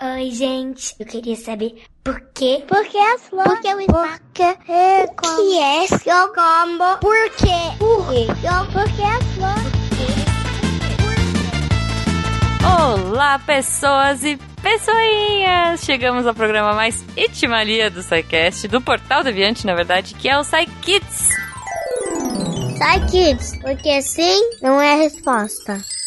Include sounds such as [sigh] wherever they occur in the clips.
Oi, gente. Eu queria saber por quê? Por que as flores? Por que o espaço? Por que é O que é seu combo? Por quê? Por quê? Por que as flores? Olá, pessoas e pessoinhas! Chegamos ao programa mais itimalia do SciCast, do Portal Deviante, na verdade, que é o SciKids. Sai, kids, porque sim não é a resposta.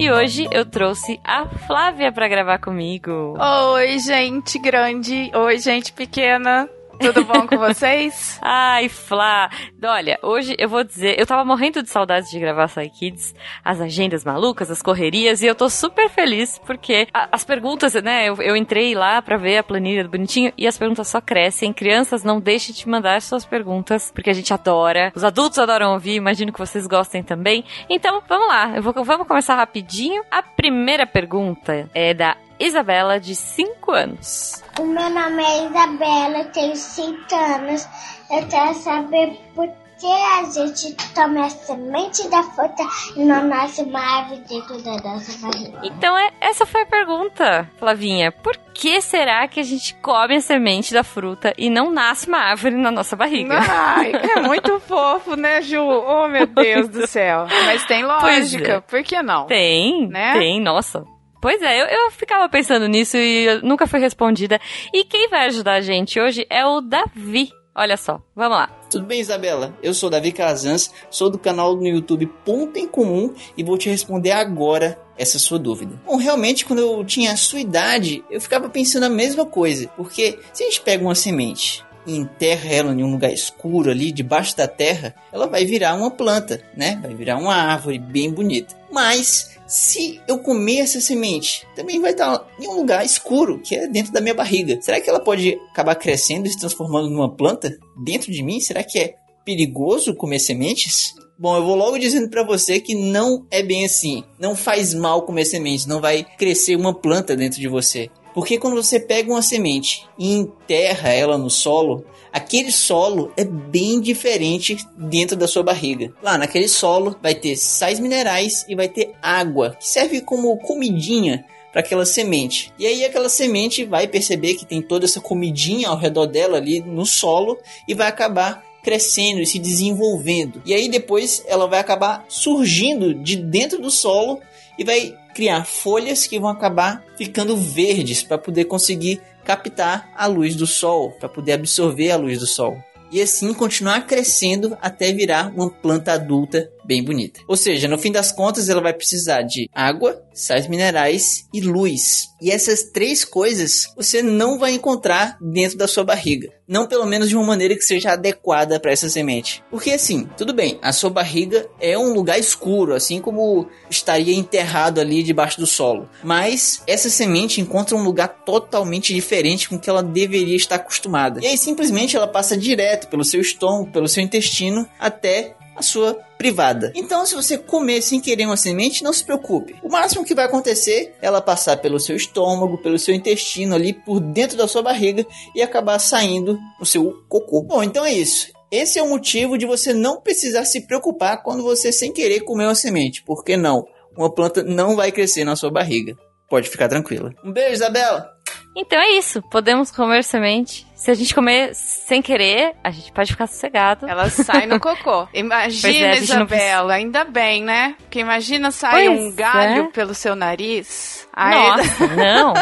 E hoje eu trouxe a Flávia pra gravar comigo. Oi, gente grande. Oi, gente pequena. Tudo bom com vocês? [laughs] Ai, Flá. Olha, hoje eu vou dizer, eu tava morrendo de saudades de gravar Sai Kids, as agendas malucas, as correrias, e eu tô super feliz porque a- as perguntas, né, eu, eu entrei lá pra ver a planilha do bonitinho e as perguntas só crescem. Crianças, não deixem de mandar suas perguntas, porque a gente adora. Os adultos adoram ouvir, imagino que vocês gostem também. Então, vamos lá, eu vou, vamos começar rapidinho. A primeira pergunta é da Isabela, de 5 anos. O meu nome é Isabela, eu tenho 5 anos. Eu quero saber por que a gente toma a semente da fruta e não nasce uma árvore dentro da nossa barriga. Então, é, essa foi a pergunta, Flavinha. Por que será que a gente come a semente da fruta e não nasce uma árvore na nossa barriga? Ai, é muito [laughs] fofo, né, Ju? Oh, meu Deus do céu. Mas tem lógica. é. Por que não? Tem, Né? tem, nossa. Pois é, eu, eu ficava pensando nisso e nunca foi respondida. E quem vai ajudar a gente hoje é o Davi. Olha só, vamos lá. Tudo bem, Isabela? Eu sou Davi Calazans, sou do canal no YouTube Ponto em Comum e vou te responder agora essa sua dúvida. Bom, realmente, quando eu tinha a sua idade, eu ficava pensando a mesma coisa, porque se a gente pega uma semente enterra ela em um lugar escuro ali, debaixo da terra, ela vai virar uma planta, né? Vai virar uma árvore bem bonita. Mas se eu comer essa semente, também vai estar em um lugar escuro, que é dentro da minha barriga. Será que ela pode acabar crescendo e se transformando numa planta dentro de mim? Será que é perigoso comer sementes? Bom, eu vou logo dizendo pra você que não é bem assim. Não faz mal comer sementes, não vai crescer uma planta dentro de você. Porque quando você pega uma semente e enterra ela no solo, aquele solo é bem diferente dentro da sua barriga. Lá naquele solo vai ter sais minerais e vai ter água, que serve como comidinha para aquela semente. E aí aquela semente vai perceber que tem toda essa comidinha ao redor dela ali no solo e vai acabar crescendo e se desenvolvendo. E aí depois ela vai acabar surgindo de dentro do solo e vai criar folhas que vão acabar ficando verdes para poder conseguir captar a luz do sol, para poder absorver a luz do sol. E assim continuar crescendo até virar uma planta adulta bem bonita. Ou seja, no fim das contas, ela vai precisar de água, sais minerais e luz. E essas três coisas você não vai encontrar dentro da sua barriga. Não pelo menos de uma maneira que seja adequada para essa semente. Porque assim, tudo bem, a sua barriga é um lugar escuro, assim como estaria enterrado ali debaixo do solo. Mas essa semente encontra um lugar totalmente diferente com que ela deveria estar acostumada. E aí simplesmente ela passa direto pelo seu estômago, pelo seu intestino, até a sua privada. Então, se você comer sem querer uma semente, não se preocupe. O máximo que vai acontecer é ela passar pelo seu estômago, pelo seu intestino ali por dentro da sua barriga e acabar saindo no seu cocô. Bom, então é isso. Esse é o motivo de você não precisar se preocupar quando você sem querer comer uma semente. Por que não? Uma planta não vai crescer na sua barriga. Pode ficar tranquila. Um beijo, Isabela! Então é isso, podemos comer semente. Se a gente comer sem querer, a gente pode ficar sossegado. Ela sai no [laughs] cocô. Imagina, é, não Isabela, ainda bem, né? Porque imagina sair Pois um galho é. pelo seu nariz. Aí- Nossa, [laughs] não.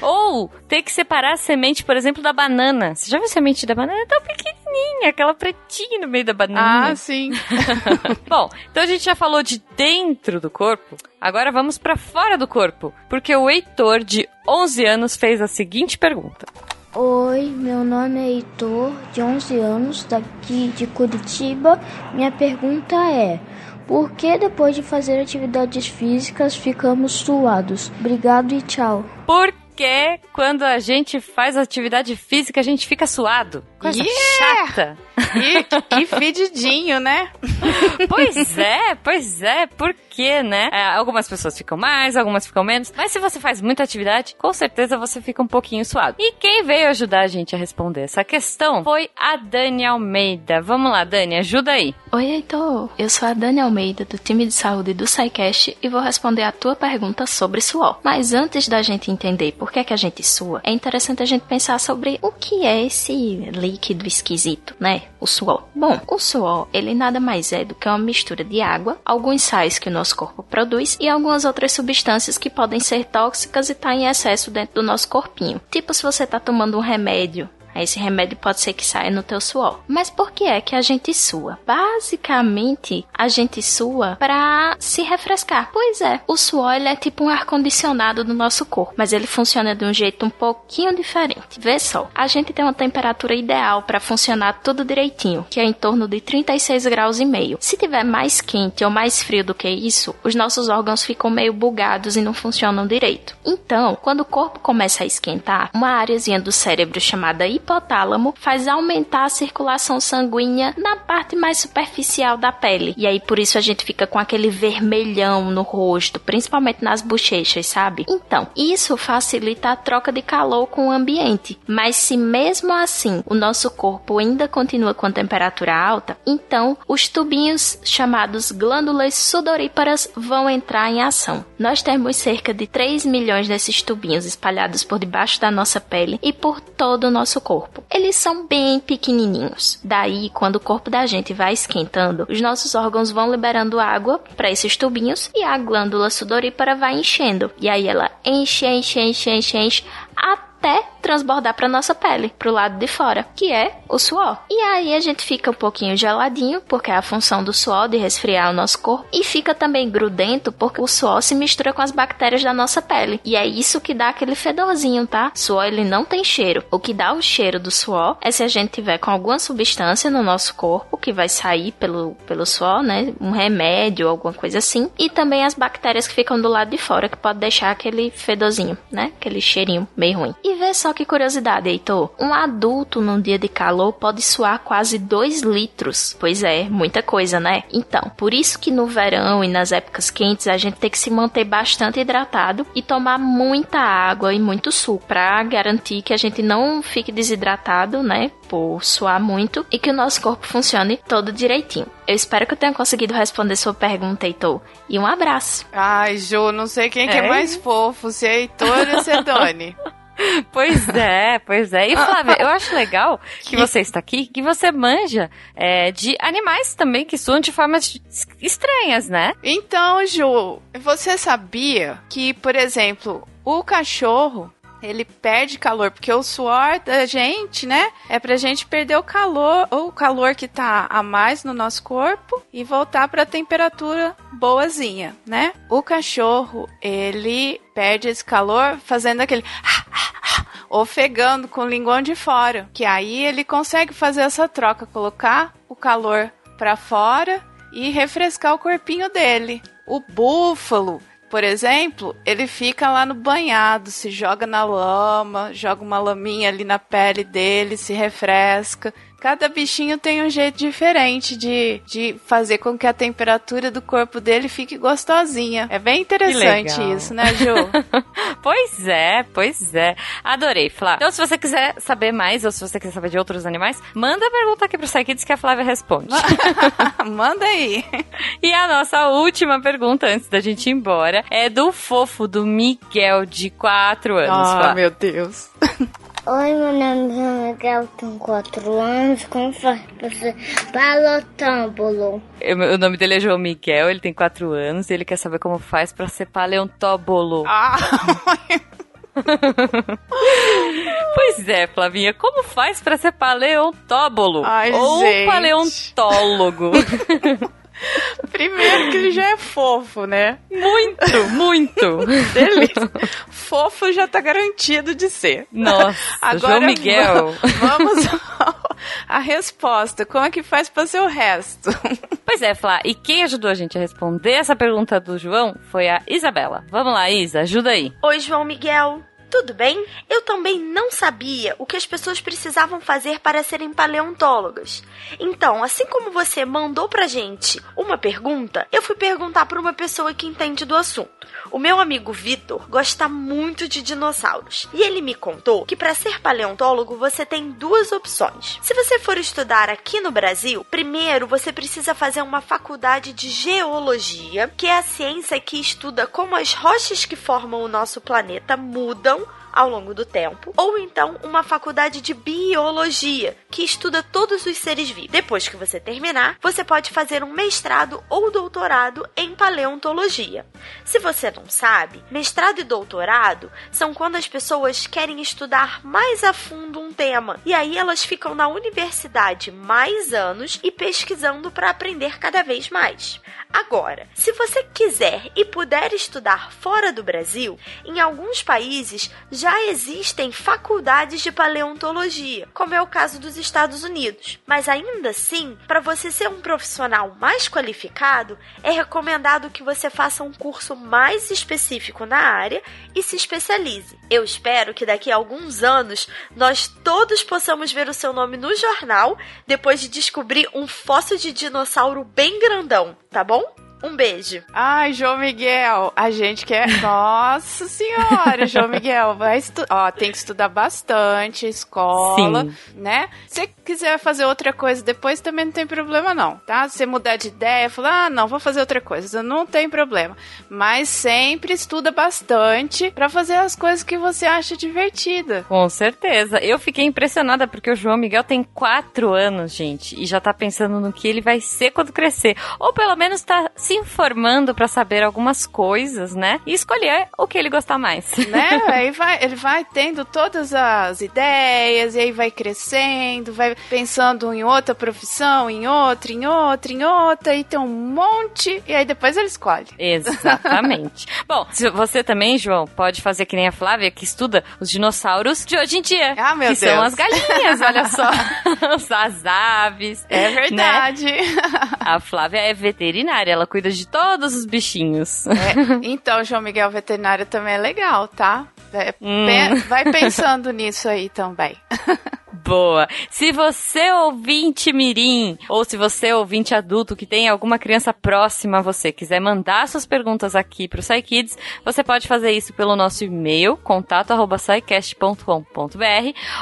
Ou ter que separar a semente, por exemplo, da banana. Você já viu a semente da banana? É tão pequenininha, aquela pretinha no meio da banana. Ah, sim. [laughs] Bom, então a gente já falou de dentro do corpo. Agora vamos pra fora do corpo, porque o Heitor de 11 anos fez a seguinte pergunta. Oi, meu nome é Heitor, de 11 anos, daqui de Curitiba. Minha pergunta é: por que depois de fazer atividades físicas ficamos suados? Obrigado e tchau. Por que quando a gente faz atividade física a gente fica suado? Coisa Yeah! chata. Ih, que fedidinho, né? [laughs] Pois é, pois é, por quê, né? É, algumas pessoas ficam mais, algumas ficam menos. Mas se você faz muita atividade, com certeza você fica um pouquinho suado. E quem veio ajudar a gente a responder essa questão foi a Dani Almeida. Vamos lá, Dani, ajuda aí. Oi, Heitor. Eu sou a Dani Almeida, do time de saúde do SciCast, e vou responder a tua pergunta sobre suor. Mas antes da gente entender por que, é que a gente sua, é interessante a gente pensar sobre o que é esse líquido esquisito, né? O suor. Bom, o suor, ele nada mais é do que uma mistura de água, alguns sais que o nosso corpo produz e algumas outras substâncias que podem ser tóxicas e estar em excesso dentro do nosso corpinho. Tipo se você tá tomando um remédio esse remédio pode ser que saia no teu suor. Mas por que é que a gente sua? Basicamente, a gente sua para se refrescar. Pois é, o suor é tipo um ar condicionado do nosso corpo, mas ele funciona de um jeito um pouquinho diferente. Vê só, a gente tem uma temperatura ideal para funcionar tudo direitinho, que é em torno de 36 graus e meio. Se tiver mais quente ou mais frio do que isso, os nossos órgãos ficam meio bugados e não funcionam direito. Então, quando o corpo começa a esquentar, uma áreazinha do cérebro chamada hipotálamo faz aumentar a circulação sanguínea na parte mais superficial da pele. E aí por isso a gente fica com aquele vermelhão no rosto, principalmente nas bochechas, sabe? Então, isso facilita a troca de calor com o ambiente. Mas se mesmo assim o nosso corpo ainda continua com a temperatura alta, então os tubinhos chamados glândulas sudoríparas vão entrar em ação. Nós temos cerca de 3 milhões desses tubinhos espalhados por debaixo da nossa pele e por todo o nosso corpo. Eles são bem pequenininhos. Daí, quando o corpo da gente vai esquentando, os nossos órgãos vão liberando água para esses tubinhos e a glândula sudorípara vai enchendo. E aí ela enche, enche, enche, enche, enche até transbordar para nossa pele, pro lado de fora, que é o suor. E aí a gente fica um pouquinho geladinho, porque é a função do suor de resfriar o nosso corpo, e fica também grudento, porque o suor se mistura com as bactérias da nossa pele. E é isso que dá aquele fedorzinho, tá? Suor ele não tem cheiro. O que dá o cheiro do suor é se a gente tiver com alguma substância no nosso corpo que vai sair pelo, pelo suor, né? Um remédio, alguma coisa assim. E também as bactérias que ficam do lado de fora, que pode deixar aquele fedorzinho, né? Aquele cheirinho meio ruim. E vê só que curiosidade, Heitor. Um adulto num dia de calor pode suar quase 2 litros. Pois é, muita coisa, né? Então, por isso que no verão e nas épocas quentes a gente tem que se manter bastante hidratado e tomar muita água e muito suco para garantir que a gente não fique desidratado, né? Por suar muito e que o nosso corpo funcione todo direitinho. Eu espero que eu tenha conseguido responder sua pergunta, Heitor. E um abraço. Ai, Ju, não sei quem que é É? mais fofo, se é Heitor ou se é Dani. [laughs] [laughs] Pois é, pois é. E Flávia, eu acho legal [laughs] que você está aqui, que você manja é, de animais também que suam de formas estranhas, né? Então, Ju, você sabia que, por exemplo, o cachorro ele perde calor, porque o suor da gente, né, é pra gente perder o calor, ou o calor que tá a mais no nosso corpo e voltar pra temperatura boazinha, né? O cachorro, ele perde esse calor fazendo aquele [laughs] ofegando com o linguão de fora, que aí ele consegue fazer essa troca, colocar o calor pra fora e refrescar o corpinho dele. O búfalo, por exemplo, ele fica lá no banhado, se joga na lama, joga uma laminha ali na pele dele, se refresca. Cada bichinho tem um jeito diferente de, de fazer com que a temperatura do corpo dele fique gostosinha. É bem interessante isso, né, Ju? [laughs] Pois é, pois é. Adorei, Flávia. Então, se você quiser saber mais, ou se você quiser saber de outros animais, manda a pergunta aqui pro Psykids que a Flávia responde. [laughs] Manda aí. [laughs] E a nossa última pergunta, antes da gente ir embora, é do fofo do Miguel, de 4 anos. Ah, Flá. meu Deus. Oi, meu nome é Miguel, tenho 4 anos. Como faz pra ser balotâmbulo? Eu- O nome dele é João Miguel, ele tem 4 anos e ele quer saber como faz pra ser paleontóbolo. Ah, [laughs] Pois é, Flavinha, como faz pra ser paleontóbolo? Ai, Ou gente. paleontólogo? [laughs] [laughs] primeiro que ele já é fofo, né? muito, muito. [laughs] Delícia. Fofo já tá garantido de ser. Nossa, Agora João Miguel. [laughs] Vamos à resposta. Como é que faz pra ser o resto? Pois é, Flá, e quem ajudou a gente a responder essa pergunta do João foi a Isabela. Vamos lá, Isa, ajuda aí. Oi, João Miguel. Tudo bem? Eu também não sabia o que as pessoas precisavam fazer para serem paleontólogas. Então, assim como você mandou pra gente uma pergunta, eu fui perguntar para uma pessoa que entende do assunto. O meu amigo Vitor gosta muito de dinossauros e ele me contou que para ser paleontólogo você tem duas opções. Se você for estudar aqui no Brasil, primeiro você precisa fazer uma faculdade de geologia, que é a ciência que estuda como as rochas que formam o nosso planeta mudam ao longo do tempo, ou então uma faculdade de biologia, que estuda todos os seres vivos. Depois que você terminar, você pode fazer um mestrado ou doutorado em paleontologia. Se você não sabe, mestrado e doutorado são quando as pessoas querem estudar mais a fundo um tema, e aí elas ficam na universidade mais anos e pesquisando para aprender cada vez mais. Agora, se você quiser e puder estudar fora do Brasil, em alguns países já existem faculdades de paleontologia, como é o caso dos Estados Unidos. Mas ainda assim, para você ser um profissional mais qualificado, é recomendado que você faça um curso mais específico na área e se especialize. Eu espero que daqui a alguns anos nós todos possamos ver o seu nome no jornal depois de descobrir um fóssil de dinossauro bem grandão, tá bom? Um beijo. Ai, João Miguel, a gente quer. [laughs] Nossa senhora, João Miguel, vai estu... Ó, tem que estudar bastante, escola, Sim. né? Se quiser fazer outra coisa depois, também não tem problema, não, tá? Se você mudar de ideia, falar, ah, não, vou fazer outra coisa, não tem problema. Mas sempre estuda bastante pra fazer as coisas que você acha divertida. Com certeza. Eu fiquei impressionada porque o João Miguel tem quatro anos, gente, e já tá pensando no que ele vai ser quando crescer. Ou pelo menos tá se informando pra saber algumas coisas, né? E escolher o que ele gostar mais. [laughs] né? [laughs] Aí vai, ele vai tendo todas as ideias, e aí vai crescendo, vai pensando em outra profissão, em outra, em outra, em outra, e tem um monte, e aí depois ele escolhe. Exatamente. [laughs] Bom, você também, João, pode fazer que nem a Flávia, que estuda os dinossauros de hoje em dia. Ah, meu que Deus. são as galinhas, olha só. as aves. É verdade. A Flávia é veterinária, ela cuida de todos os bichinhos. É, então, João Miguel veterinário também é legal, tá? É, Hum. Vai pensando nisso aí também. [laughs] Boa. Se você ouvinte mirim ou se você ouvinte adulto que tem alguma criança próxima a você quiser mandar suas perguntas aqui pro SciKids, você pode fazer isso pelo nosso e-mail contato@scicast.com.br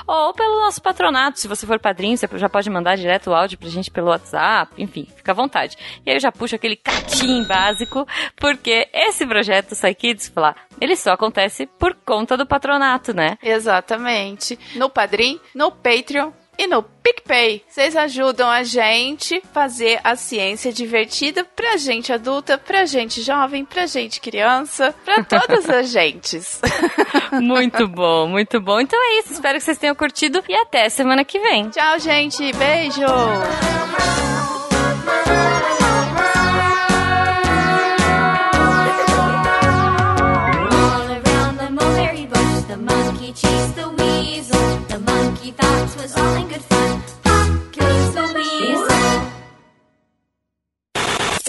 ou pelo nosso patronato. Se você for padrinho, você já pode mandar direto o áudio pra gente pelo WhatsApp, enfim, fica à vontade. E aí eu já puxo aquele catim básico, porque esse projeto SciKids, falar, ele só acontece por conta do patronato, né? Exatamente. No Padrim, no Patreon e no PicPay. Vocês ajudam a gente fazer a ciência divertida pra gente adulta, pra gente jovem, pra gente criança, pra [laughs] todas as gentes. [laughs] Muito bom, muito bom. Então é isso, espero que vocês tenham curtido e até semana que vem. Tchau, gente. Beijo.